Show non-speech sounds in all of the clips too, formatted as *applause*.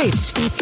Straight.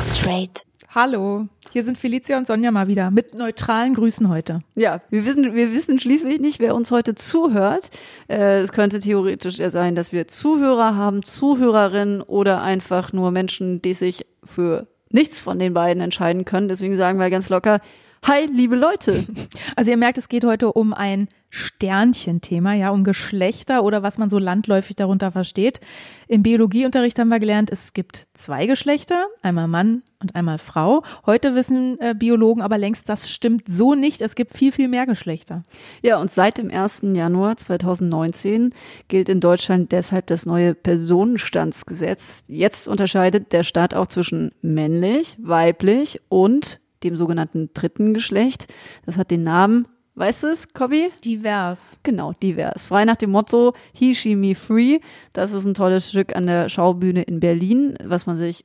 Straight. Hallo, hier sind Felicia und Sonja mal wieder mit neutralen Grüßen heute. Ja, wir wissen, wir wissen schließlich nicht, wer uns heute zuhört. Äh, es könnte theoretisch ja sein, dass wir Zuhörer haben, Zuhörerinnen oder einfach nur Menschen, die sich für nichts von den beiden entscheiden können. Deswegen sagen wir ganz locker, Hi, liebe Leute. *laughs* Also ihr merkt, es geht heute um ein Sternchenthema, ja, um Geschlechter oder was man so landläufig darunter versteht. Im Biologieunterricht haben wir gelernt, es gibt zwei Geschlechter, einmal Mann und einmal Frau. Heute wissen äh, Biologen aber längst, das stimmt so nicht. Es gibt viel, viel mehr Geschlechter. Ja, und seit dem 1. Januar 2019 gilt in Deutschland deshalb das neue Personenstandsgesetz. Jetzt unterscheidet der Staat auch zwischen männlich, weiblich und dem sogenannten dritten Geschlecht. Das hat den Namen Weißt du es, Cobby? Divers. Genau, divers. Frei nach dem Motto He, She, Me, Free. Das ist ein tolles Stück an der Schaubühne in Berlin, was man sich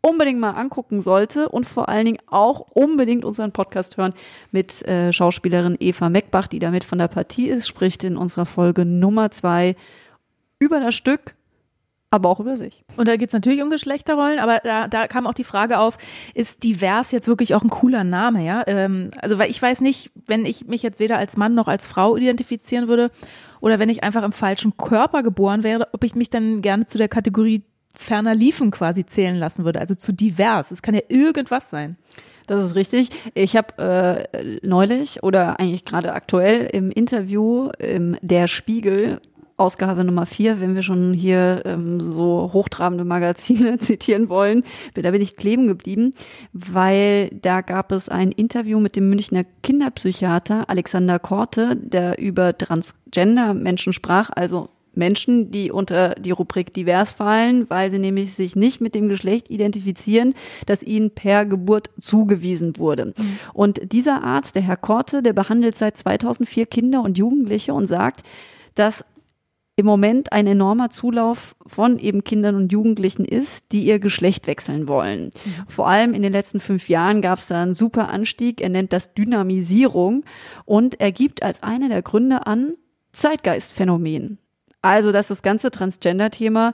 unbedingt mal angucken sollte und vor allen Dingen auch unbedingt unseren Podcast hören mit äh, Schauspielerin Eva Meckbach, die damit von der Partie ist, spricht in unserer Folge Nummer zwei über das Stück aber auch über sich. Und da geht es natürlich um Geschlechterrollen, aber da, da kam auch die Frage auf, ist divers jetzt wirklich auch ein cooler Name, ja? Ähm, also weil ich weiß nicht, wenn ich mich jetzt weder als Mann noch als Frau identifizieren würde oder wenn ich einfach im falschen Körper geboren wäre, ob ich mich dann gerne zu der Kategorie ferner liefen quasi zählen lassen würde, also zu divers. Es kann ja irgendwas sein. Das ist richtig. Ich habe äh, neulich oder eigentlich gerade aktuell im Interview im Der Spiegel Ausgabe Nummer vier, wenn wir schon hier ähm, so hochtrabende Magazine *laughs* zitieren wollen. Da bin ich kleben geblieben, weil da gab es ein Interview mit dem Münchner Kinderpsychiater Alexander Korte, der über Transgender-Menschen sprach, also Menschen, die unter die Rubrik divers fallen, weil sie nämlich sich nicht mit dem Geschlecht identifizieren, das ihnen per Geburt zugewiesen wurde. Mhm. Und dieser Arzt, der Herr Korte, der behandelt seit 2004 Kinder und Jugendliche und sagt, dass im Moment ein enormer Zulauf von eben Kindern und Jugendlichen ist, die ihr Geschlecht wechseln wollen. Mhm. Vor allem in den letzten fünf Jahren gab es da einen super Anstieg. Er nennt das Dynamisierung und er gibt als eine der Gründe an Zeitgeistphänomen. Also, dass das ganze Transgender-Thema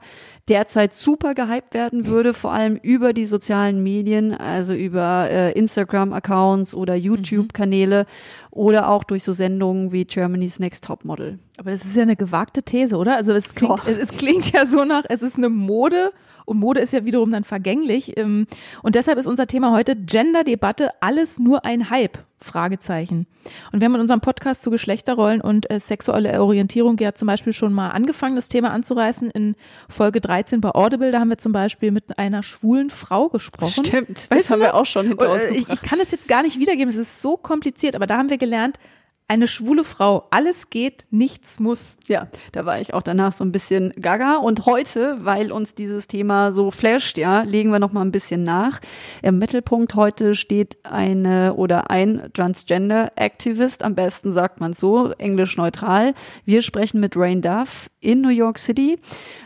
derzeit super gehypt werden würde, vor allem über die sozialen Medien, also über äh, Instagram-Accounts oder YouTube-Kanäle mhm. oder auch durch so Sendungen wie Germany's Next Top Model. Aber das ist ja eine gewagte These, oder? Also es klingt, es, es, klingt ja so nach, es ist eine Mode und Mode ist ja wiederum dann vergänglich. Ähm, und deshalb ist unser Thema heute Gender-Debatte, alles nur ein Hype. Fragezeichen. Und wir haben in unserem Podcast zu Geschlechterrollen und äh, sexuelle Orientierung ja zum Beispiel schon mal angefangen, das Thema anzureißen. In Folge 13 bei Audible, da haben wir zum Beispiel mit einer schwulen Frau gesprochen. Stimmt, weißt das haben wir auch schon hinter uns gebracht. Ich, ich kann es jetzt gar nicht wiedergeben, es ist so kompliziert, aber da haben wir gelernt, eine schwule Frau. Alles geht, nichts muss. Ja, da war ich auch danach so ein bisschen gaga. Und heute, weil uns dieses Thema so flasht, ja, legen wir noch mal ein bisschen nach. Im Mittelpunkt heute steht eine oder ein Transgender-Activist. Am besten sagt man so, englisch neutral. Wir sprechen mit Rain Duff in New York City.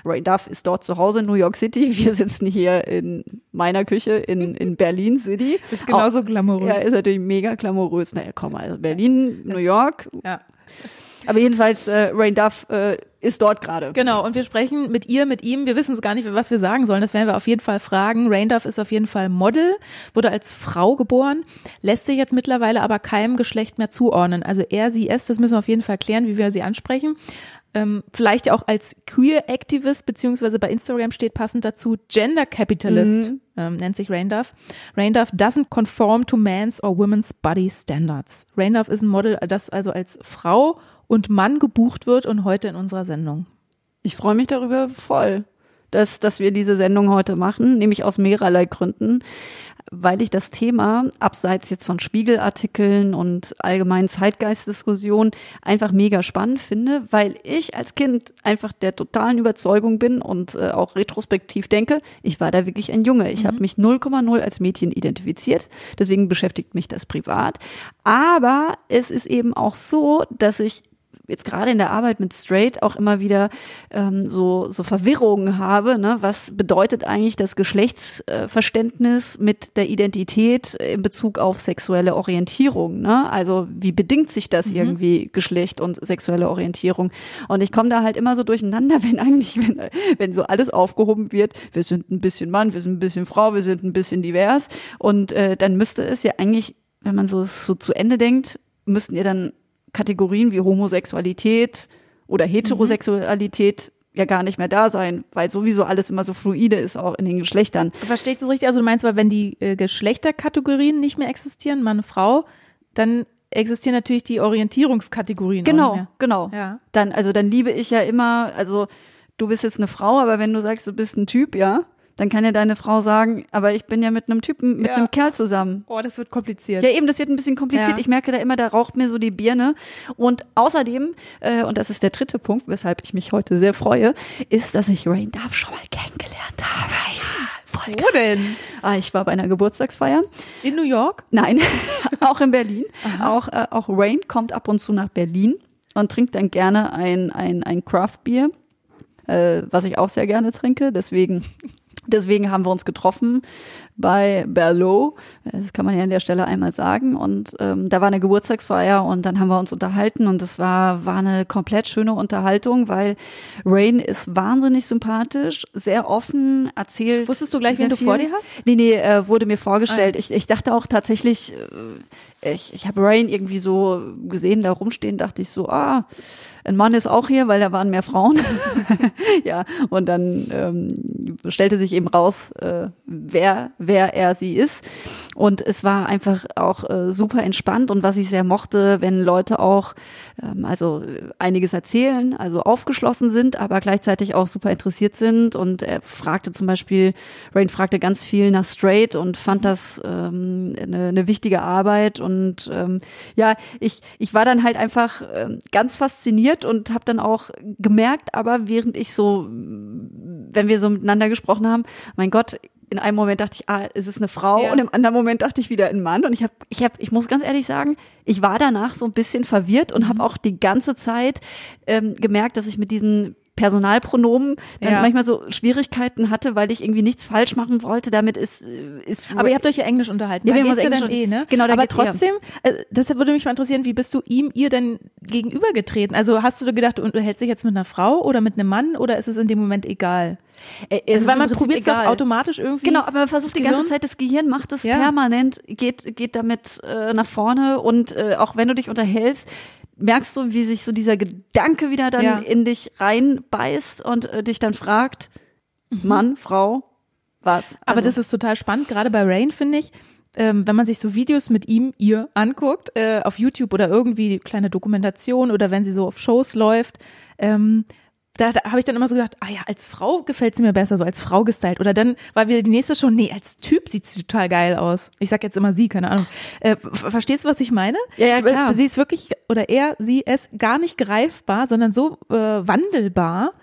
Rain Duff ist dort zu Hause in New York City. *laughs* Wir sitzen hier in meiner Küche in, in Berlin City. Ist genauso glamourös. Ja, ist natürlich mega glamourös. Naja, komm mal, Berlin, New York. York. Ja. Aber jedenfalls, äh, Rain Duff äh, ist dort gerade. Genau, und wir sprechen mit ihr, mit ihm. Wir wissen es gar nicht, was wir sagen sollen. Das werden wir auf jeden Fall fragen. Rain Duff ist auf jeden Fall Model, wurde als Frau geboren, lässt sich jetzt mittlerweile aber keinem Geschlecht mehr zuordnen. Also er, sie, es, das müssen wir auf jeden Fall klären, wie wir sie ansprechen. Ähm, vielleicht auch als Queer Activist, beziehungsweise bei Instagram steht passend dazu Gender Capitalist, mhm. ähm, nennt sich Rainduff. Rainduff doesn't conform to man's or women's body standards. Rainduff ist ein Model, das also als Frau und Mann gebucht wird und heute in unserer Sendung. Ich freue mich darüber voll dass, dass wir diese Sendung heute machen, nämlich aus mehrerlei Gründen weil ich das Thema, abseits jetzt von Spiegelartikeln und allgemeinen Zeitgeistdiskussionen, einfach mega spannend finde, weil ich als Kind einfach der totalen Überzeugung bin und äh, auch retrospektiv denke, ich war da wirklich ein Junge. Ich mhm. habe mich 0,0 als Mädchen identifiziert, deswegen beschäftigt mich das privat. Aber es ist eben auch so, dass ich jetzt gerade in der Arbeit mit Straight auch immer wieder ähm, so, so Verwirrungen habe. Ne? Was bedeutet eigentlich das Geschlechtsverständnis mit der Identität in Bezug auf sexuelle Orientierung? Ne? Also wie bedingt sich das mhm. irgendwie Geschlecht und sexuelle Orientierung? Und ich komme da halt immer so durcheinander, *laughs* wenn eigentlich, wenn, wenn so alles aufgehoben wird, wir sind ein bisschen Mann, wir sind ein bisschen Frau, wir sind ein bisschen divers. Und äh, dann müsste es ja eigentlich, wenn man so, so zu Ende denkt, müssten ja dann Kategorien wie Homosexualität oder Heterosexualität mhm. ja gar nicht mehr da sein, weil sowieso alles immer so fluide ist, auch in den Geschlechtern. Verstehe ich das richtig? Also du meinst, weil wenn die äh, Geschlechterkategorien nicht mehr existieren, Mann, Frau, dann existieren natürlich die Orientierungskategorien. Genau, genau. Ja. Dann, also dann liebe ich ja immer, also du bist jetzt eine Frau, aber wenn du sagst, du bist ein Typ, ja, dann kann ja deine Frau sagen, aber ich bin ja mit einem Typen, mit ja. einem Kerl zusammen. Oh, das wird kompliziert. Ja, eben, das wird ein bisschen kompliziert. Ja. Ich merke da immer, da raucht mir so die Birne. Und außerdem, äh, und das ist der dritte Punkt, weshalb ich mich heute sehr freue, ist, dass ich Rain Duff schon mal kennengelernt habe. Voll Wo denn? Ah, ich war bei einer Geburtstagsfeier. In New York? Nein, *laughs* auch in Berlin. auch, äh, auch Rain kommt ab und zu nach Berlin und trinkt dann gerne ein, ein, ein Craft Beer, äh, was ich auch sehr gerne trinke. Deswegen Deswegen haben wir uns getroffen bei Berlot. Das kann man ja an der Stelle einmal sagen. Und ähm, da war eine Geburtstagsfeier und dann haben wir uns unterhalten und es war, war eine komplett schöne Unterhaltung, weil Rain ist wahnsinnig sympathisch, sehr offen, erzählt. Wusstest du gleich, wen du vor dir hast? Nee, nee, äh, wurde mir vorgestellt. Ah. Ich, ich dachte auch tatsächlich, äh, ich, ich habe Rain irgendwie so gesehen, da rumstehen, dachte ich so, ah, ein Mann ist auch hier, weil da waren mehr Frauen. *laughs* ja, und dann ähm, stellte sich eben raus, äh, wer, wer er sie ist. Und es war einfach auch äh, super entspannt und was ich sehr mochte, wenn Leute auch ähm, also einiges erzählen, also aufgeschlossen sind, aber gleichzeitig auch super interessiert sind. Und er fragte zum Beispiel, Rain fragte ganz viel nach Straight und fand das ähm, eine, eine wichtige Arbeit. Und ähm, ja, ich, ich war dann halt einfach äh, ganz fasziniert und habe dann auch gemerkt, aber während ich so, wenn wir so miteinander gesprochen haben, mein Gott, in einem Moment dachte ich, ah, es ist eine Frau ja. und im anderen Moment dachte ich wieder ein Mann und ich habe ich habe ich muss ganz ehrlich sagen, ich war danach so ein bisschen verwirrt und mhm. habe auch die ganze Zeit ähm, gemerkt, dass ich mit diesen Personalpronomen dann ja. manchmal so Schwierigkeiten hatte, weil ich irgendwie nichts falsch machen wollte. Damit ist ist Aber ihr habt euch ja Englisch unterhalten. Ja, wir haben Englisch dann eh, ne? Genau, da aber trotzdem, äh, deshalb würde mich mal interessieren, wie bist du ihm ihr denn gegenübergetreten? Also hast du gedacht, du hältst dich jetzt mit einer Frau oder mit einem Mann oder ist es in dem Moment egal? Äh, also weil man probiert es doch automatisch irgendwie. Genau, aber man versucht die ganze Zeit, das Gehirn macht es ja. permanent, geht, geht damit äh, nach vorne und äh, auch wenn du dich unterhältst, merkst du, wie sich so dieser Gedanke wieder dann ja. in dich reinbeißt und äh, dich dann fragt, mhm. Mann, Frau, was? Also, aber das ist total spannend, gerade bei Rain finde ich. Ähm, wenn man sich so Videos mit ihm, ihr anguckt, äh, auf YouTube oder irgendwie kleine Dokumentation oder wenn sie so auf Shows läuft, ähm, da, da habe ich dann immer so gedacht, ah ja, als Frau gefällt sie mir besser, so als Frau gestylt. Oder dann war wieder die nächste schon, nee, als Typ sieht sie total geil aus. Ich sag jetzt immer sie, keine Ahnung. Äh, verstehst du, was ich meine? Ja, ja, klar. Sie ist wirklich, oder er, sie ist gar nicht greifbar, sondern so äh, wandelbar.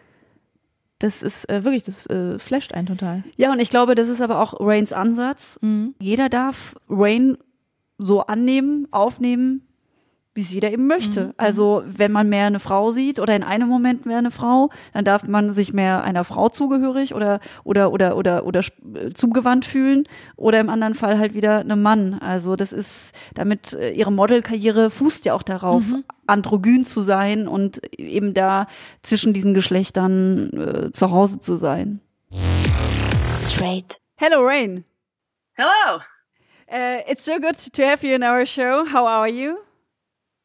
Das ist äh, wirklich, das äh, flasht einen total. Ja, und ich glaube, das ist aber auch Rains Ansatz. Mhm. Jeder darf Rain so annehmen, aufnehmen, wie es jeder eben möchte. Mhm. Also wenn man mehr eine Frau sieht oder in einem Moment mehr eine Frau, dann darf man sich mehr einer Frau zugehörig oder oder oder oder oder äh, zugewandt fühlen oder im anderen Fall halt wieder einem Mann. Also das ist damit äh, ihre Modelkarriere fußt ja auch darauf, mhm. androgyn zu sein und eben da zwischen diesen Geschlechtern äh, zu Hause zu sein. Straight. Hello Rain. Hello. Uh, it's so good to have you in our show. How are you?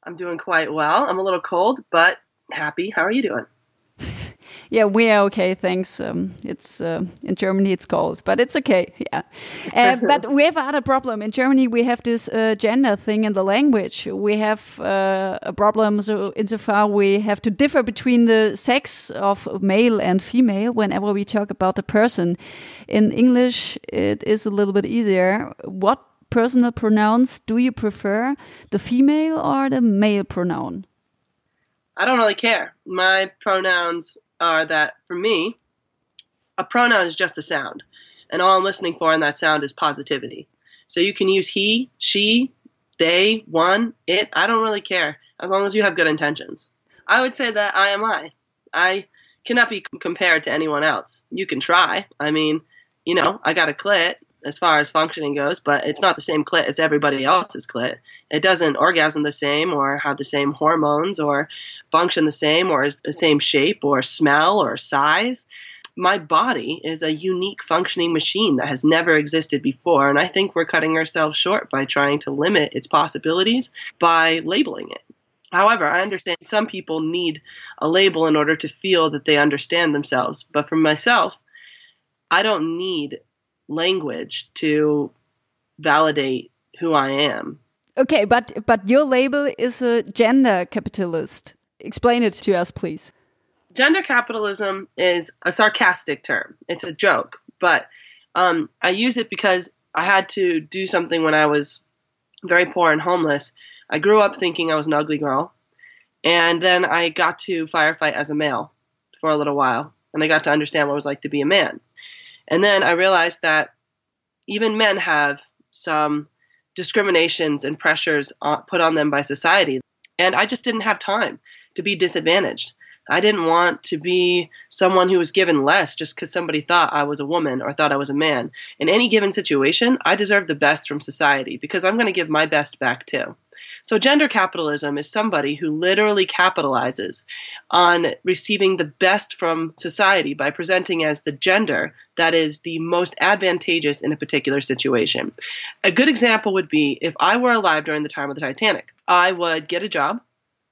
I'm doing quite well. I'm a little cold, but happy. How are you doing? *laughs* yeah, we are okay. Thanks. Um, it's uh, in Germany. It's cold, but it's okay. Yeah, uh, *laughs* but we have another problem in Germany. We have this uh, gender thing in the language. We have uh, a problem so insofar we have to differ between the sex of male and female whenever we talk about a person. In English, it is a little bit easier. What personal pronouns do you prefer, the female or the male pronoun? I don't really care. My pronouns are that for me, a pronoun is just a sound. And all I'm listening for in that sound is positivity. So you can use he, she, they, one, it. I don't really care as long as you have good intentions. I would say that I am I. I cannot be compared to anyone else. You can try. I mean, you know, I got a clit as far as functioning goes, but it's not the same clit as everybody else's clit. It doesn't orgasm the same or have the same hormones or function the same or is the same shape or smell or size. My body is a unique functioning machine that has never existed before, and I think we're cutting ourselves short by trying to limit its possibilities by labeling it. However, I understand some people need a label in order to feel that they understand themselves, but for myself, I don't need language to validate who I am. Okay, but but your label is a gender capitalist. Explain it to us, please. Gender capitalism is a sarcastic term. It's a joke, but um, I use it because I had to do something when I was very poor and homeless. I grew up thinking I was an ugly girl, and then I got to firefight as a male for a little while, and I got to understand what it was like to be a man. And then I realized that even men have some discriminations and pressures uh, put on them by society. And I just didn't have time to be disadvantaged. I didn't want to be someone who was given less just because somebody thought I was a woman or thought I was a man. In any given situation, I deserve the best from society because I'm going to give my best back too. So, gender capitalism is somebody who literally capitalizes on receiving the best from society by presenting as the gender that is the most advantageous in a particular situation. A good example would be if I were alive during the time of the Titanic, I would get a job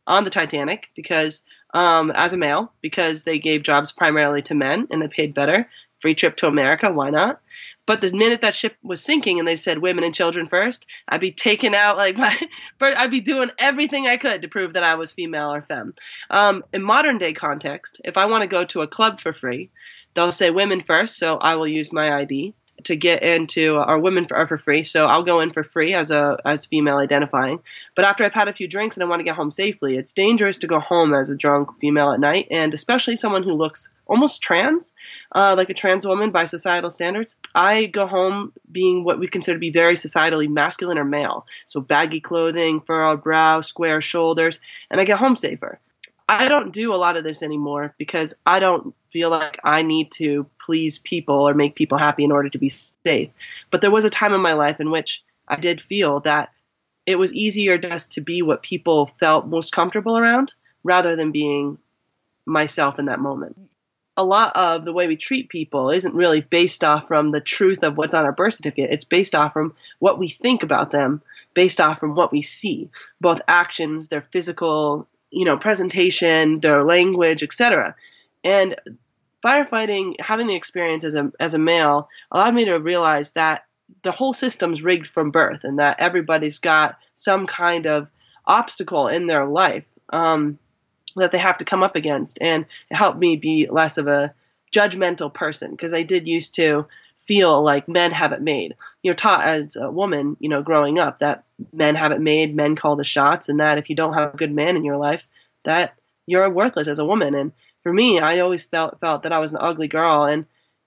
on the Titanic because, um, as a male, because they gave jobs primarily to men and they paid better. Free trip to America, why not? But the minute that ship was sinking and they said women and children first, I'd be taking out like my, *laughs* I'd be doing everything I could to prove that I was female or femme. Um, in modern day context, if I want to go to a club for free, they'll say women first, so I will use my ID to get into our women for, are for free. So I'll go in for free as a as female identifying. But after I've had a few drinks and I want to get home safely, it's dangerous to go home as a drunk female at night, and especially someone who looks almost trans, uh, like a trans woman by societal standards. I go home being what we consider to be very societally masculine or male. So baggy clothing, furrowed brow, square shoulders, and I get home safer. I don't do a lot of this anymore because I don't feel like I need to please people or make people happy in order to be safe. But there was a time in my life in which I did feel that it was easier just to be what people felt most comfortable around rather than being myself in that moment. A lot of the way we treat people isn't really based off from the truth of what's on our birth certificate. It's based off from what we think about them, based off from what we see, both actions, their physical you know, presentation, their language, etc. And firefighting, having the experience as a as a male, allowed me to realize that the whole system's rigged from birth, and that everybody's got some kind of obstacle in their life um, that they have to come up against, and it helped me be less of a judgmental person because I did used to feel like men have it made. You're taught as a woman, you know, growing up that men have it made, men call the shots, and that if you don't have a good man in your life, that you're worthless as a woman. And for me, I always felt felt that I was an ugly girl, and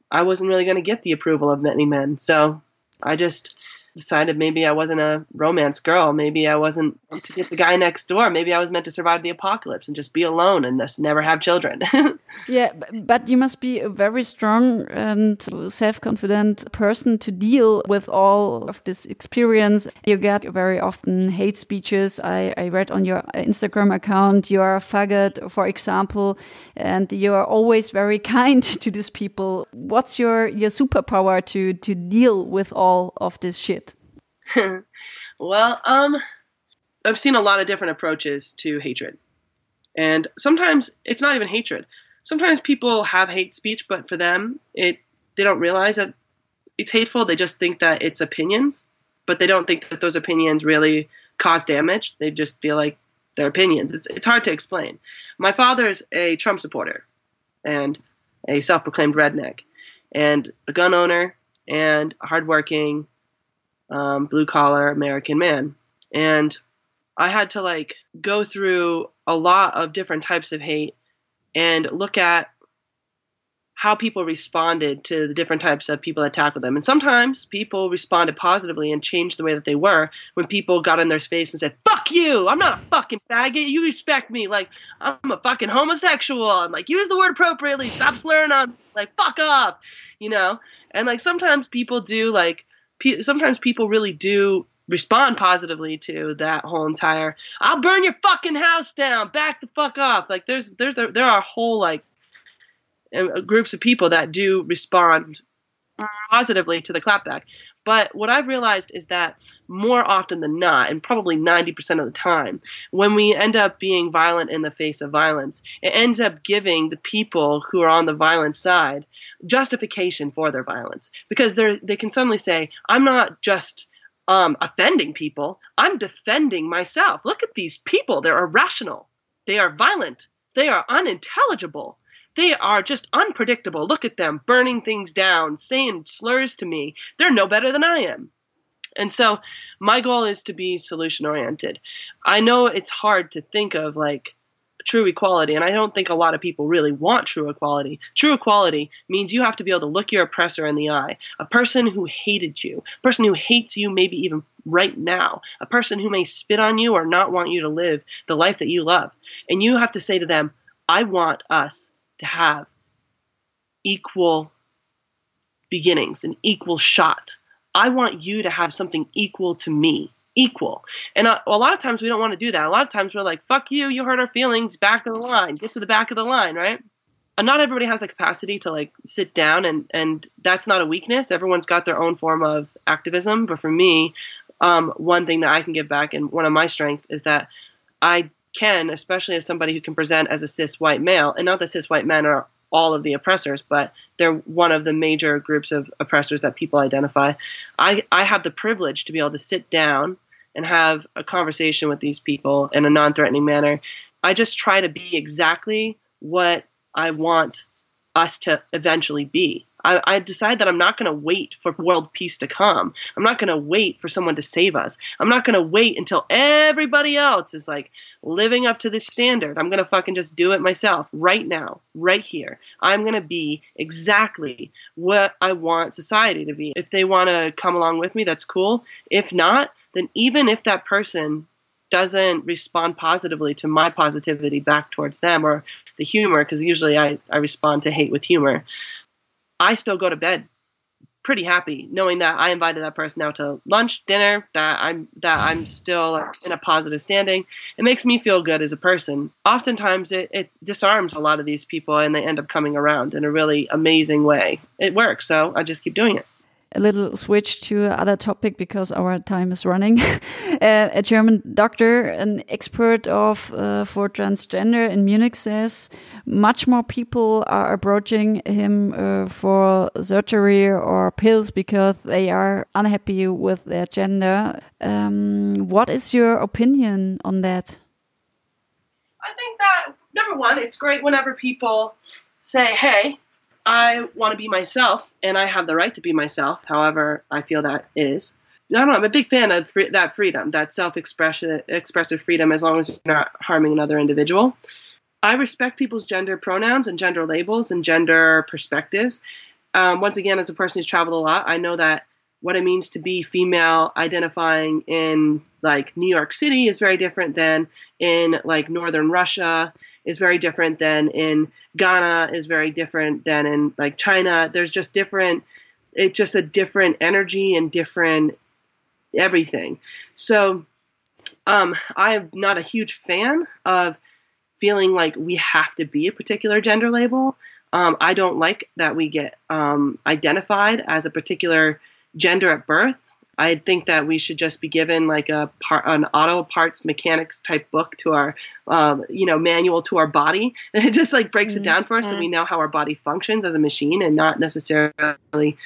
I wasn't really going to get the approval of many men. So I just decided maybe I wasn't a romance girl. Maybe I wasn't to get the guy next door. Maybe I was meant to survive the apocalypse and just be alone and just never have children. *laughs* yeah, but you must be a very strong and self-confident person to deal with all of this experience. You get very often hate speeches. I, I read on your Instagram account you are a faggot, for example, and you are always very *laughs* kind to these people. What's your your superpower to to deal with all of this shit? *laughs* well, um, I've seen a lot of different approaches to hatred. And sometimes it's not even hatred. Sometimes people have hate speech, but for them, it they don't realize that it's hateful. They just think that it's opinions, but they don't think that those opinions really cause damage. They just feel like they're opinions. It's it's hard to explain. My father's a Trump supporter and a self-proclaimed redneck and a gun owner and a hardworking um, blue collar American man. And I had to like go through a lot of different types of hate and look at how people responded to the different types of people that tackled them. And sometimes people responded positively and changed the way that they were when people got in their face and said, fuck you, I'm not a fucking faggot, you respect me, like, I'm a fucking homosexual, and like, use the word appropriately, stop slurring on, like, fuck off, you know? And like, sometimes people do, like, pe- sometimes people really do respond positively to that whole entire I'll burn your fucking house down, back the fuck off. Like there's there's a, there are whole like uh, groups of people that do respond positively to the clapback. But what I've realized is that more often than not, and probably 90% of the time, when we end up being violent in the face of violence, it ends up giving the people who are on the violent side justification for their violence. Because they they can suddenly say, I'm not just um, offending people, I'm defending myself. Look at these people. They're irrational, they are violent, they are unintelligible. They are just unpredictable. Look at them burning things down, saying slurs to me. They're no better than I am. And so my goal is to be solution oriented. I know it's hard to think of like true equality, and I don't think a lot of people really want true equality. True equality means you have to be able to look your oppressor in the eye, a person who hated you, a person who hates you maybe even right now, a person who may spit on you or not want you to live the life that you love. And you have to say to them, I want us to have equal beginnings, an equal shot. I want you to have something equal to me, equal. And a, a, lot of times we don't want to do that. A lot of times we're like, fuck you, you hurt our feelings, back of the line, get to the back of the line, right? And not everybody has the capacity to like sit down and and that's not a weakness. Everyone's got their own form of activism, but for me, um, one thing that I can give back and one of my strengths is that I can, especially as somebody who can present as a cis white male, and not that cis white men are all of the oppressors, but they're one of the major groups of oppressors that people identify. I, I have the privilege to be able to sit down and have a conversation with these people in a non threatening manner. I just try to be exactly what I want us to eventually be. I, I decide that I'm not going to wait for world peace to come. I'm not going to wait for someone to save us. I'm not going to wait until everybody else is like living up to this standard. I'm going to fucking just do it myself right now, right here. I'm going to be exactly what I want society to be. If they want to come along with me, that's cool. If not, then even if that person doesn't respond positively to my positivity back towards them or the humor, because usually I, I respond to hate with humor. I still go to bed pretty happy knowing that I invited that person out to lunch, dinner, that I'm that I'm still in a positive standing. It makes me feel good as a person. Oftentimes it, it disarms a lot of these people and they end up coming around in a really amazing way. It works, so I just keep doing it a little switch to other topic because our time is running. *laughs* uh, a German doctor, an expert of uh, for transgender in Munich, says much more people are approaching him uh, for surgery or pills because they are unhappy with their gender. Um, what is your opinion on that? I think that number one, it's great whenever people say, "Hey, I want to be myself, and I have the right to be myself, however I feel that is. I don't know. I'm a big fan of free, that freedom, that self-expression, expressive freedom, as long as you're not harming another individual. I respect people's gender pronouns and gender labels and gender perspectives. Um, once again, as a person who's traveled a lot, I know that what it means to be female identifying in like New York City is very different than in like northern Russia is very different than in Ghana is very different than in like China. There's just different it's just a different energy and different everything. So um, I'm not a huge fan of feeling like we have to be a particular gender label. Um, I don't like that we get um, identified as a particular gender at birth. I think that we should just be given like a part, an auto parts mechanics type book to our, um, you know, manual to our body. And *laughs* it just like breaks mm-hmm. it down for us so we know how our body functions as a machine and not necessarily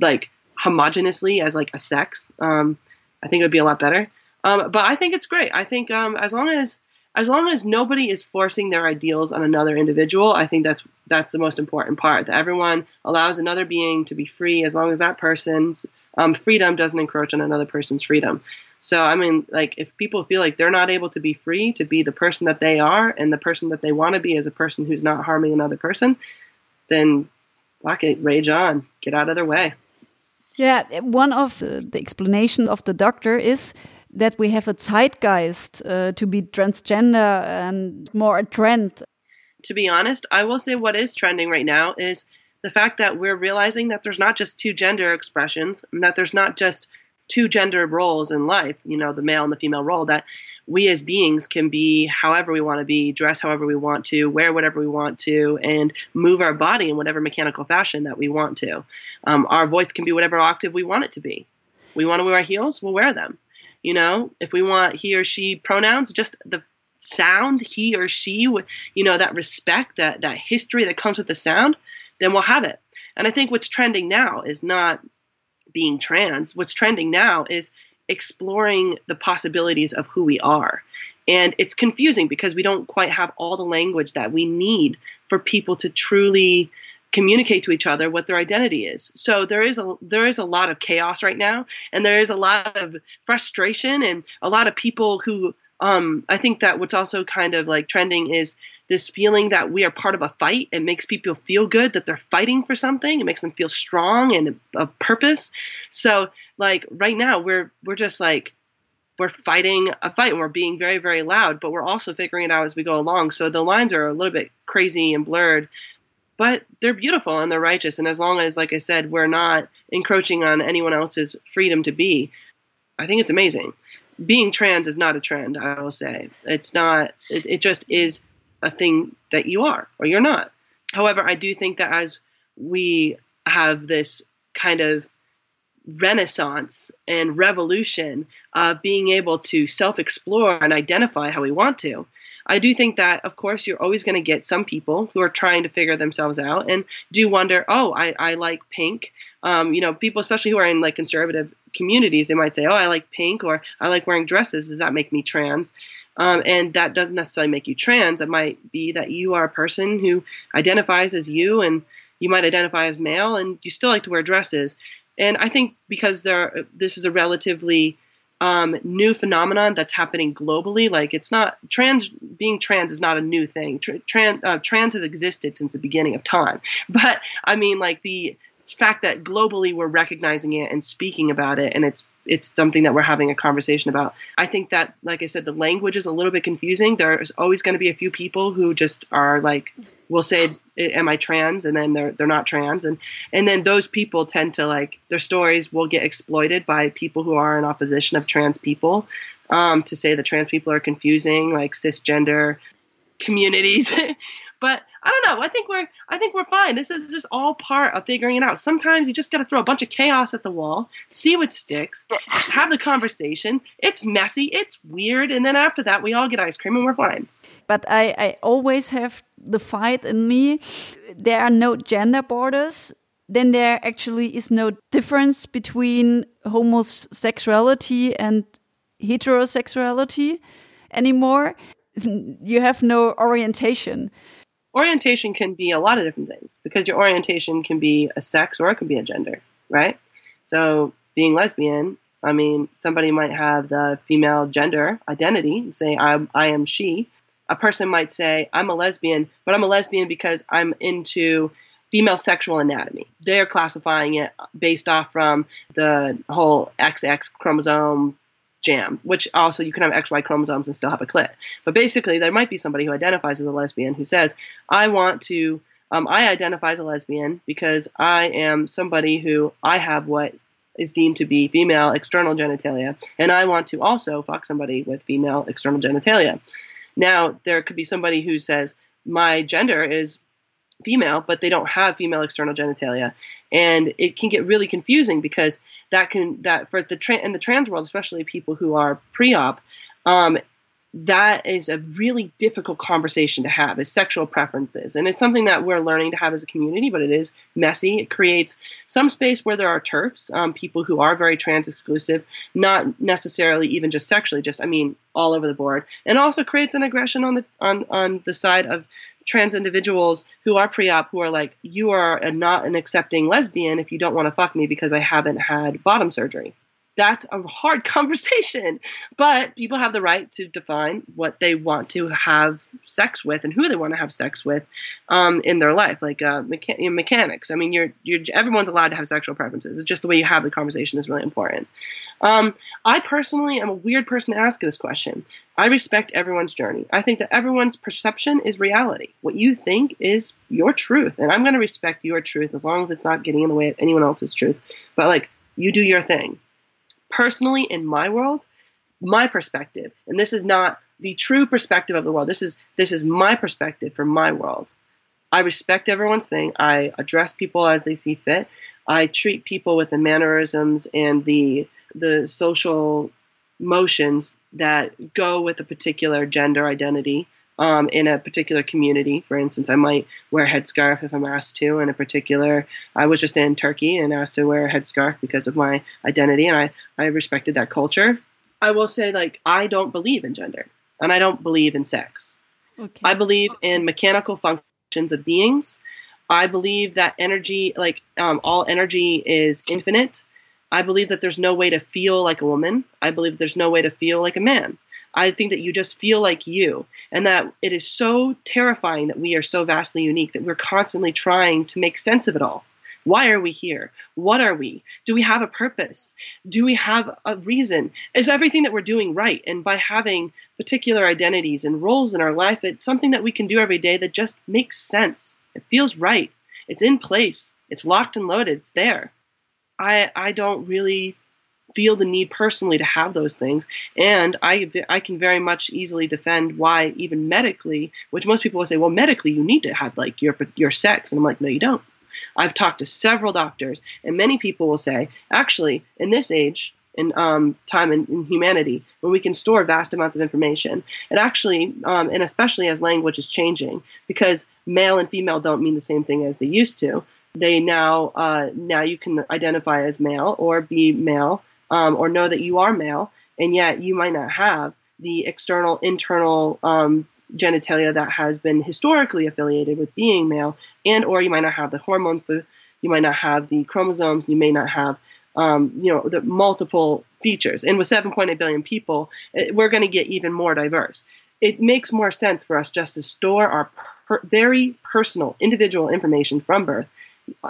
like homogeneously as like a sex. Um, I think it would be a lot better. Um, but I think it's great. I think um, as long as as long as nobody is forcing their ideals on another individual, I think that's that's the most important part. That everyone allows another being to be free as long as that person's um, freedom doesn't encroach on another person's freedom. So I mean, like if people feel like they're not able to be free to be the person that they are and the person that they want to be as a person who's not harming another person, then fuck it, rage on, get out of their way. Yeah, one of the, explanations of the doctor is that we have a zeitgeist uh, to be transgender and more a trend. To be honest, I will say what is trending right now is the fact that we're realizing that there's not just two gender expressions, and that there's not just two gender roles in life, you know, the male and the female role, that we as beings can be however we want to be, dress however we want to, wear whatever we want to, and move our body in whatever mechanical fashion that we want to. Um, our voice can be whatever octave we want it to be. We want to wear our heels, we'll wear them. You know, if we want he or she pronouns, just the sound he or she, you know, that respect, that that history that comes with the sound, then we'll have it. And I think what's trending now is not being trans. What's trending now is exploring the possibilities of who we are. And it's confusing because we don't quite have all the language that we need for people to truly communicate to each other what their identity is. So there is a there is a lot of chaos right now and there is a lot of frustration and a lot of people who um I think that what's also kind of like trending is this feeling that we are part of a fight. It makes people feel good that they're fighting for something. It makes them feel strong and a purpose. So like right now we're we're just like we're fighting a fight and we're being very very loud but we're also figuring it out as we go along so the lines are a little bit crazy and blurred but they're beautiful and they're righteous and as long as like i said we're not encroaching on anyone else's freedom to be i think it's amazing being trans is not a trend i will say it's not it, it just is a thing that you are or you're not however i do think that as we have this kind of renaissance and revolution of being able to self explore and identify how we want to. I do think that, of course, you're always going to get some people who are trying to figure themselves out and do wonder, oh, I, I like pink. Um, you know, people, especially who are in like conservative communities, they might say, oh, I like pink or I like wearing dresses. Does that make me trans? Um, and that doesn't necessarily make you trans. It might be that you are a person who identifies as you and you might identify as male and you still like to wear dresses. And I think because there, this is a relatively um, new phenomenon that's happening globally. Like it's not trans being trans is not a new thing. trans uh, trans has existed since the beginning of time. *laughs* But I mean, like the fact that globally we're recognizing it and speaking about it, and it's it's something that we're having a conversation about. I think that, like I said, the language is a little bit confusing. There's always going to be a few people who just are like, will say, "Am I trans?" and then they're they're not trans, and and then those people tend to like their stories will get exploited by people who are in opposition of trans people um, to say that trans people are confusing, like cisgender communities. *laughs* But I don't know. I think we're I think we're fine. This is just all part of figuring it out. Sometimes you just got to throw a bunch of chaos at the wall, see what sticks, have the conversations. It's messy, it's weird, and then after that, we all get ice cream and we're fine. But I, I always have the fight in me. There are no gender borders. Then there actually is no difference between homosexuality and heterosexuality anymore. You have no orientation orientation can be a lot of different things because your orientation can be a sex or it can be a gender, right? So being lesbian, I mean, somebody might have the female gender identity and say, I, I am she. A person might say, I'm a lesbian, but I'm a lesbian because I'm into female sexual anatomy. They're classifying it based off from the whole XX chromosome jam, which also you can have XY chromosomes and still have a clit. But basically, there might be somebody who identifies as a lesbian who says, I want to, um, I identify as a lesbian because I am somebody who I have what is deemed to be female external genitalia, and I want to also fuck somebody with female external genitalia. Now, there could be somebody who says, my gender is female, but they don't have female external genitalia. And it can get really confusing because that can that for the tra- in the trans world, especially people who are pre-op, um, that is a really difficult conversation to have is sexual preferences. And it's something that we're learning to have as a community but it is messy. It creates some space where there are TERFs um, people who are very trans exclusive not necessarily even just sexually just i mean all over the board and also creates an aggression on the on on the side of trans individuals who are pre-op who are like, you are a, not an accepting lesbian if you don't want to fuck me because I haven't had bottom surgery. that's a hard *laughs* conversation. But people have the right to define what they want to have sex with and who they want to have sex with um, in their life, like uh, mecha- mechanics. I mean, you're, you're everyone's allowed to have sexual preferences. It's just the way you have the conversation is really important. Um, I personally am a weird person to ask this question. I respect everyone's journey. I think that everyone's perception is reality. What you think is your truth, and I'm going to respect your truth as long as it's not getting in the way of anyone else's truth. But like, you do your thing personally in my world, my perspective, and this is not the true perspective of the world. This is this is my perspective for my world. I respect everyone's thing. I address people as they see fit. I treat people with the mannerisms and the the social motions that go with a particular gender identity um, in a particular community. For instance, I might wear a headscarf if I'm asked to. In a particular, I was just in Turkey and asked to wear a headscarf because of my identity, and I, I respected that culture. I will say, like, I don't believe in gender, and I don't believe in sex. Okay. I believe in mechanical functions of beings. I believe that energy, like um, all energy, is infinite. I believe that there's no way to feel like a woman. I believe there's no way to feel like a man. I think that you just feel like you, and that it is so terrifying that we are so vastly unique that we're constantly trying to make sense of it all. Why are we here? What are we? Do we have a purpose? Do we have a reason? Is everything that we're doing right? And by having particular identities and roles in our life, it's something that we can do every day that just makes sense. It feels right. It's in place. It's locked and loaded. It's there. I I don't really feel the need personally to have those things. And I, I can very much easily defend why, even medically, which most people will say, well, medically, you need to have like your, your sex. And I'm like, no, you don't. I've talked to several doctors, and many people will say, actually, in this age, in um, time in, in, humanity, when we can store vast amounts of information, it actually, um, and especially as language is changing, because male and female don't mean the same thing as they used to. They now, uh, now you can identify as male or be male um, or know that you are male, and yet you might not have the external, internal um, genitalia that has been historically affiliated with being male, and or you might not have the hormones, the, you might not have the chromosomes, you may not have um, you know the multiple features. And with 7.8 billion people, it, we're going to get even more diverse. It makes more sense for us just to store our per- very personal, individual information from birth,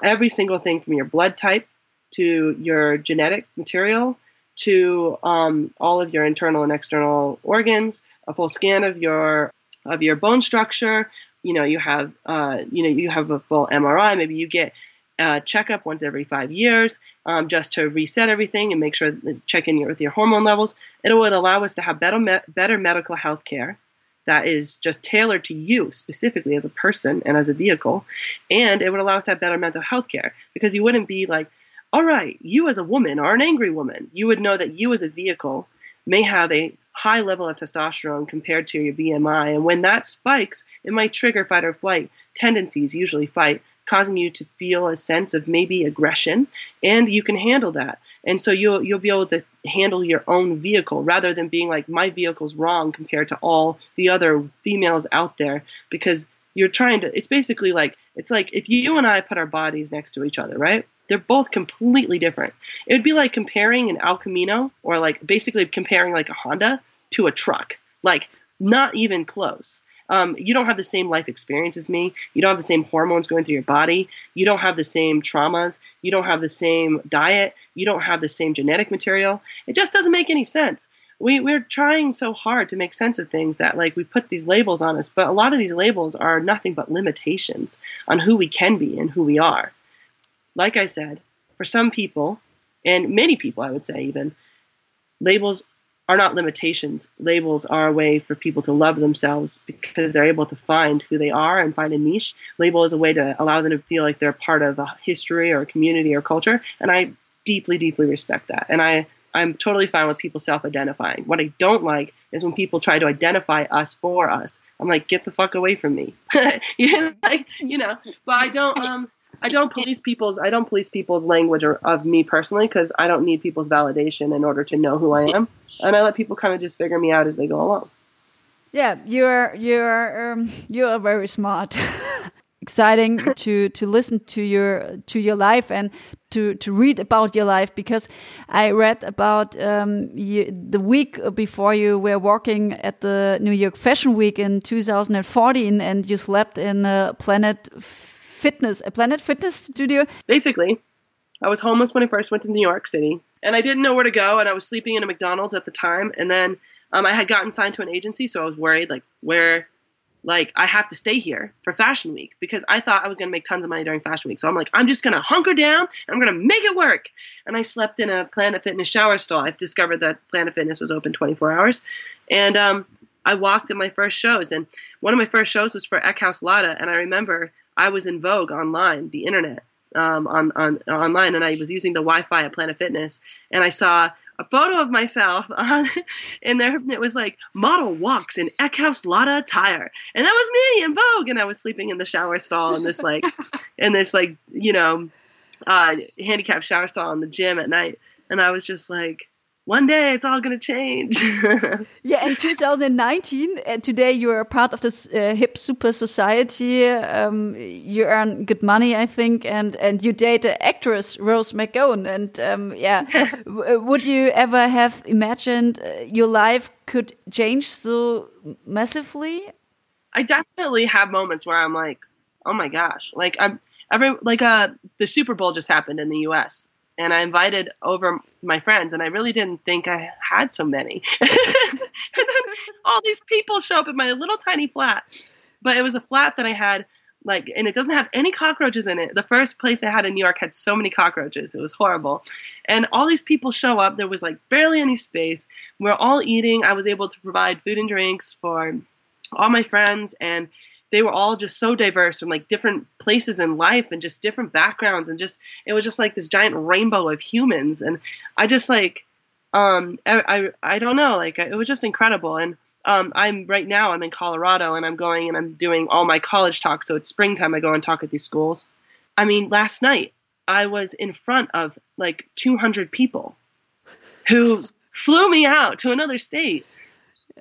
every single thing from your blood type to your genetic material, to um, all of your internal and external organs, a full scan of your of your bone structure. You know, you have uh, you know you have a full MRI. Maybe you get a checkup once every five years, um, just to reset everything and make sure that check in your with your hormone levels. It would allow us to have better me- better medical health care that is just tailored to you specifically as a person and as a vehicle, and it would allow us to have better mental health care because you wouldn't be like all right, you as a woman are an angry woman. You would know that you as a vehicle may have a high level of testosterone compared to your BMI. And when that spikes, it might trigger fight or flight tendencies, usually fight, causing you to feel a sense of maybe aggression. And you can handle that. And so you'll you'll be able to handle your own vehicle rather than being like my vehicle's wrong compared to all the other females out there because you're trying to it's basically like it's like if you and I put our bodies next to each other, right? They're both completely different. It would be like comparing an El Camino or like basically comparing like a Honda to a truck. Like not even close. Um, you don't have the same life experience as me. You don't have the same hormones going through your body. You don't have the same traumas. You don't have the same diet. You don't have the same genetic material. It just doesn't make any sense. We, we're trying so hard to make sense of things that like we put these labels on us, but a lot of these labels are nothing but limitations on who we can be and who we are like I said, for some people, and many people, I would say even, labels are not limitations. Labels are a way for people to love themselves because they're able to find who they are and find a niche. Label is a way to allow them to feel like they're part of a history or a community or culture. And I deeply, deeply respect that. And I, I'm totally fine with people self identifying. What I don't like is when people try to identify us for us. I'm like, get the fuck away from me. *laughs* like, you know, but I don't, um, I don't police people's I don't police people's language or, of me personally because I don't need people's validation in order to know who I am, and I let people kind of just figure me out as they go along. Yeah, you're you're um, you're very smart. *laughs* Exciting *laughs* to to listen to your to your life and to to read about your life because I read about um, you, the week before you were working at the New York Fashion Week in 2014, and you slept in a Planet Fitness, a Planet Fitness studio. Basically, I was homeless when I first went to New York City, and I didn't know where to go, and I was sleeping in a McDonald's at the time, and then um, I had gotten signed to an agency, so I was worried, like, where like I have to stay here for Fashion Week because I thought I was gonna make tons of money during Fashion Week. So I'm like, I'm just gonna hunker down and I'm gonna make it work. And I slept in a Planet Fitness shower stall. I've discovered that Planet Fitness was open 24 hours, and um, I walked at my first shows. And one of my first shows was for Eckhaus Latta, and I remember I was in Vogue online, the internet. Um, on, on online, and I was using the Wi-Fi at Planet Fitness, and I saw a photo of myself *laughs* on in there. And it was like model walks in Eckhaus Latta attire, and that was me in Vogue. And I was sleeping in the shower stall in this like *laughs* in this like you know uh, handicapped shower stall in the gym at night. And I was just like, one day it's all going to change. *laughs* yeah, in 2019, uh, today you are part of this uh, hip super society. Um, you earn good money, I think, and and you date the actress Rose McGowan. And um, yeah, *laughs* uh, would you ever have imagined uh, your life could change so massively? I definitely have moments where I'm like, oh my gosh, like I'm every like uh the Super Bowl just happened in the U.S and I invited over my friends, and I really didn't think I had so many. *laughs* and then all these people show up in my little tiny flat, but it was a flat that I had like, and it doesn't have any cockroaches in it. The first place I had in New York had so many cockroaches; it was horrible. And all these people show up. There was like barely any space. We're all eating. I was able to provide food and drinks for all my friends, and they were all just so diverse from like different places in life and just different backgrounds and just it was just like this giant rainbow of humans. And i just like um i i, I don't know like it was just incredible. And um i'm right now i'm in colorado and i'm going and i'm doing all my college talks so it's springtime i go and talk at these schools. I mean last night i was in front of like 200 people who flew me out to another state.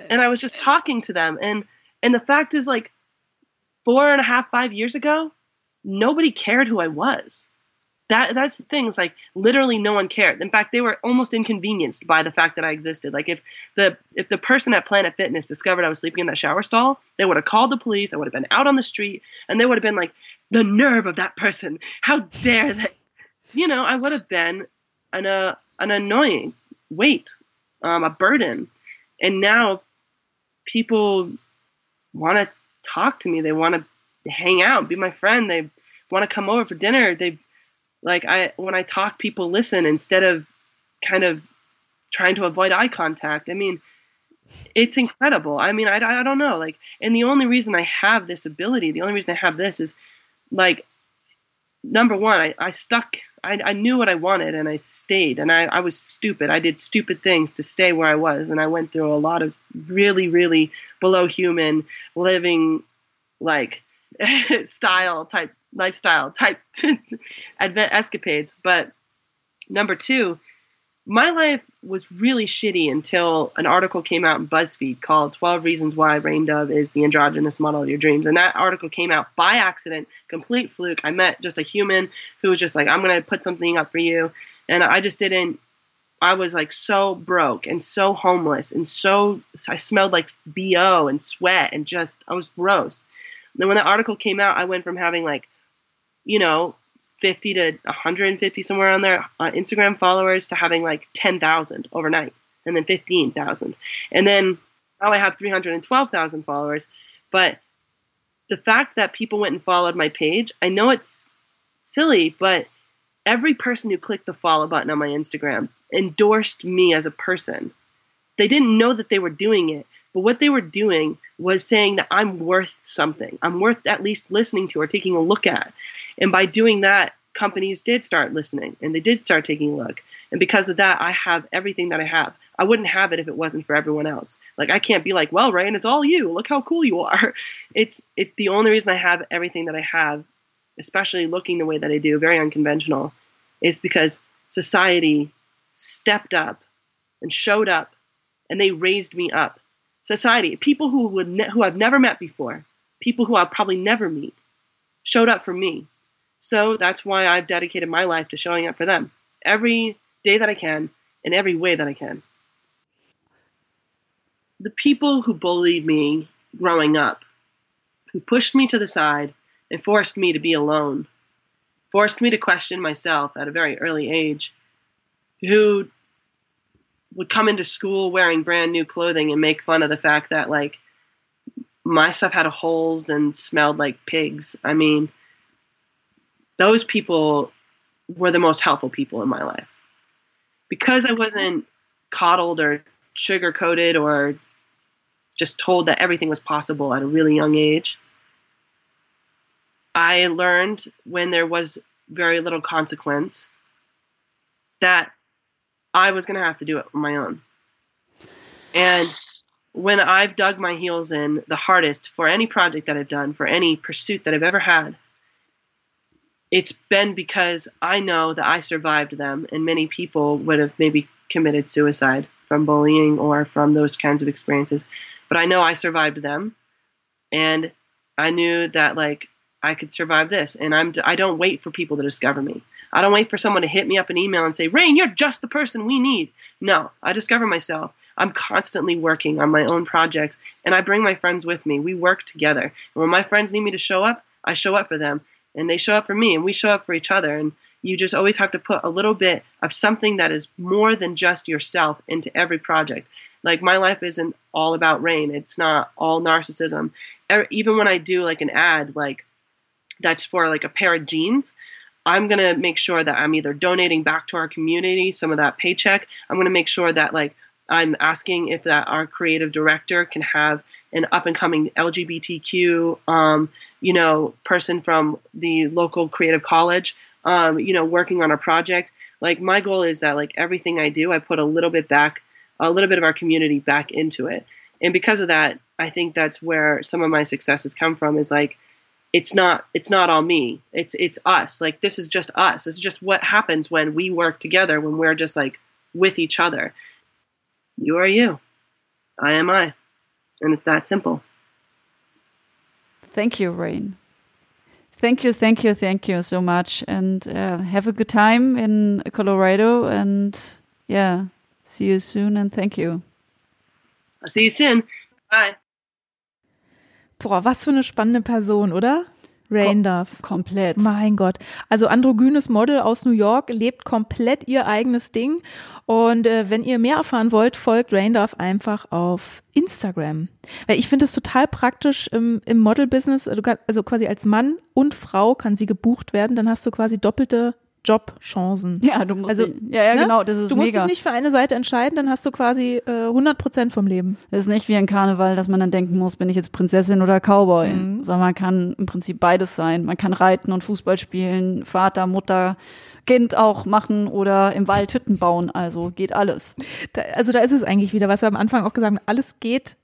And i was just talking to them. And and the fact is like four and a half, five years ago, nobody cared who I was. That that's the thing. It's like literally no one cared. In fact, they were almost inconvenienced by the fact that I existed. Like if the if the person at Planet Fitness discovered I was sleeping in that shower stall, they would have called the police. I would have been out on the street, and they would have been like, "The nerve of that person! How dare they?" You know, I would have been an uh, an annoying weight, um, a burden, and now people want to talk to me. They want to hang out, be my friend. They want to come over for dinner. They like I when I talk, people listen instead of kind of trying to avoid eye contact. I mean, it's incredible. I mean, I, I don't know. Like, and the only reason I have this ability, the only reason I have this is like, number one, I, I stuck, I, I knew what I wanted and I stayed and I, I was stupid. I did stupid things to stay where I was. And I went through a lot of really, really below human living like *laughs* style type lifestyle type *laughs* advent escapades. But number two, my life was really shitty until an article came out in BuzzFeed called 12 Reasons Why Rain Dove is the Androgynous Model of Your Dreams. And that article came out by accident, complete fluke. I met just a human who was just like, I'm going to put something up for you. And I just didn't I was like so broke and so homeless and so I smelled like bo and sweat and just I was gross. And then when the article came out, I went from having like, you know, 50 to 150 somewhere on there on Instagram followers to having like 10,000 overnight and then 15,000. And then now I have 312,000 followers. But the fact that people went and followed my page, I know it's silly, but every person who clicked the follow button on my Instagram endorsed me as a person. They didn't know that they were doing it, but what they were doing was saying that I'm worth something. I'm worth at least listening to or taking a look at. And by doing that, companies did start listening and they did start taking a look. And because of that, I have everything that I have. I wouldn't have it if it wasn't for everyone else. Like I can't be like, well, Rain, it's all you. Look how cool you are. *laughs* It's it's the only reason I have everything that I have, especially looking the way that I do, very unconventional, is because society stepped up and showed up and they raised me up. Society, people who would ne- who I've never met before, people who I'll probably never meet, showed up for me. So that's why I've dedicated my life to showing up for them every day that I can in every way that I can. The people who bullied me growing up, who pushed me to the side and forced me to be alone, forced me to question myself at a very early age, who would come into school wearing brand new clothing and make fun of the fact that like my stuff had holes and smelled like pigs. I mean, those people were the most helpful people in my life. Because I wasn't coddled or sugar coated or just told that everything was possible at a really young age. I learned when there was very little consequence that I was going to have to do it on my own. And when I've dug my heels in the hardest for any project that I've done, for any pursuit that I've ever had, it's been because I know that I survived them, and many people would have maybe committed suicide from bullying or from those kinds of experiences. But I know I survived them, and I knew that like I could survive this. And I'm I don't wait for people to discover me. I don't wait for someone to hit me up an email and say, Rain, you're just the person we need. No, I discover myself. I'm constantly working on my own projects and I bring my friends with me. We work together. And when my friends need me to show up, I show up for them and they show up for me and we show up for each other. And you just always have to put a little bit of something that is more than just yourself into every project. Like my life isn't all about rain. It's not all narcissism. Even when I do like an ad, like that's for like a pair of jeans, I'm going to make sure that I'm either donating back to our community some of that paycheck. I'm going to make sure that like I'm asking if that our creative director can have an up and coming LGBTQ, um, you know, person from the local creative college, um, you know, working on a project. Like my goal is that like everything I do, I put a little bit back, a little bit of our community back into it. And because of that, I think that's where some of my successes come from. Is like it's not it's not all me it's it's us like this is just us it's just what happens when we work together when we're just like with each other you are you i am i and it's that simple thank you rain. Thank you thank you thank you so much. And uh, have a good time in colorado and yeah see you soon and thank you. I'll see you soon. Bye. Boah, was für eine spannende Person, oder? Raindorf. Kom komplett. Mein Gott. Also androgynes Model aus New York lebt komplett ihr eigenes Ding. Und äh, wenn ihr mehr erfahren wollt, folgt Raindorf einfach auf Instagram. Weil ich finde es total praktisch im, im Model-Business. Also quasi als Mann und Frau kann sie gebucht werden. Dann hast du quasi doppelte Jobchancen. Ja, du musst, also, ja, ja, ne? genau, das ist Du musst mega. dich nicht für eine Seite entscheiden, dann hast du quasi äh, 100 Prozent vom Leben. Das ist nicht wie ein Karneval, dass man dann denken muss, bin ich jetzt Prinzessin oder Cowboy, mhm. sondern man kann im Prinzip beides sein. Man kann reiten und Fußball spielen, Vater, Mutter, Kind auch machen oder im Wald Hütten bauen, also geht alles. Da, also da ist es eigentlich wieder, was wir am Anfang auch gesagt haben, alles geht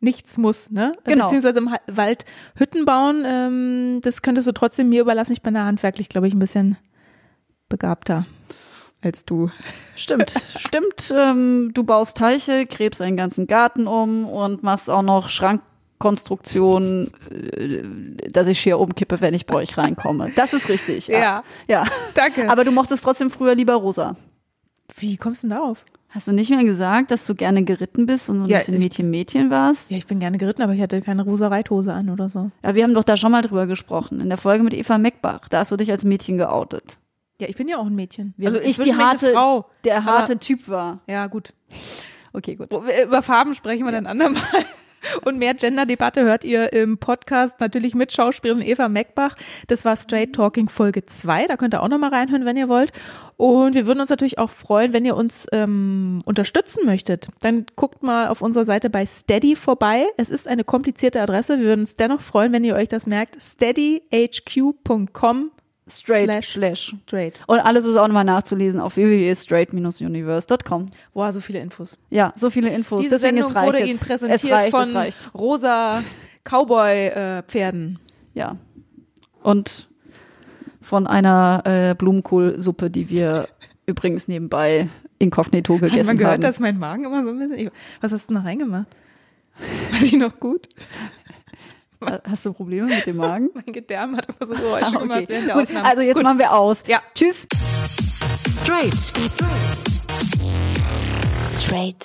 nichts muss, ne? Genau. Beziehungsweise im Wald Hütten bauen, ähm, das könntest du trotzdem mir überlassen. Ich bin da handwerklich, glaube ich, ein bisschen begabter als du. Stimmt, stimmt. Ähm, du baust Teiche, gräbst einen ganzen Garten um und machst auch noch Schrankkonstruktionen, äh, dass ich hier umkippe, wenn ich bei euch reinkomme. Das ist richtig. Ja. ja. ja. Danke. Aber du mochtest trotzdem früher lieber rosa. Wie kommst du denn darauf? Hast du nicht mehr gesagt, dass du gerne geritten bist und so ein ja, bisschen Mädchen-Mädchen warst? Ja, ich bin gerne geritten, aber ich hatte keine rosa Reithose an oder so. Ja, wir haben doch da schon mal drüber gesprochen. In der Folge mit Eva Meckbach. Da hast du dich als Mädchen geoutet. Ja, ich bin ja auch ein Mädchen. Also ich die harte, Frau, der harte Typ war. Ja, gut. Okay, gut. Über Farben sprechen wir ja. dann andermal. Und mehr Gender-Debatte hört ihr im Podcast natürlich mit Schauspielerin Eva Meckbach. Das war Straight Talking Folge 2. Da könnt ihr auch nochmal reinhören, wenn ihr wollt. Und wir würden uns natürlich auch freuen, wenn ihr uns ähm, unterstützen möchtet. Dann guckt mal auf unserer Seite bei Steady vorbei. Es ist eine komplizierte Adresse. Wir würden uns dennoch freuen, wenn ihr euch das merkt. steadyhq.com Straight slash, slash straight. Und alles ist auch nochmal nachzulesen auf www.straight-universe.com. Boah, so viele Infos. Ja, so viele Infos. Diese Deswegen, Sendung wurde jetzt. Ihnen präsentiert es reicht, von es rosa Cowboy-Pferden. Äh, ja. Und von einer äh, Blumenkohlsuppe, die wir übrigens nebenbei inkognito gegessen haben. Hat man gehört, haben. dass mein Magen immer so ein bisschen. Was hast du noch reingemacht? War die noch gut? Hast du Probleme mit dem Magen? *laughs* Mein Gedärm hat immer so Geräusche Ah, gemacht okay. während der Gut, Aufnahme. also jetzt Gut. machen wir aus. Ja. Tschüss. Straight. Straight.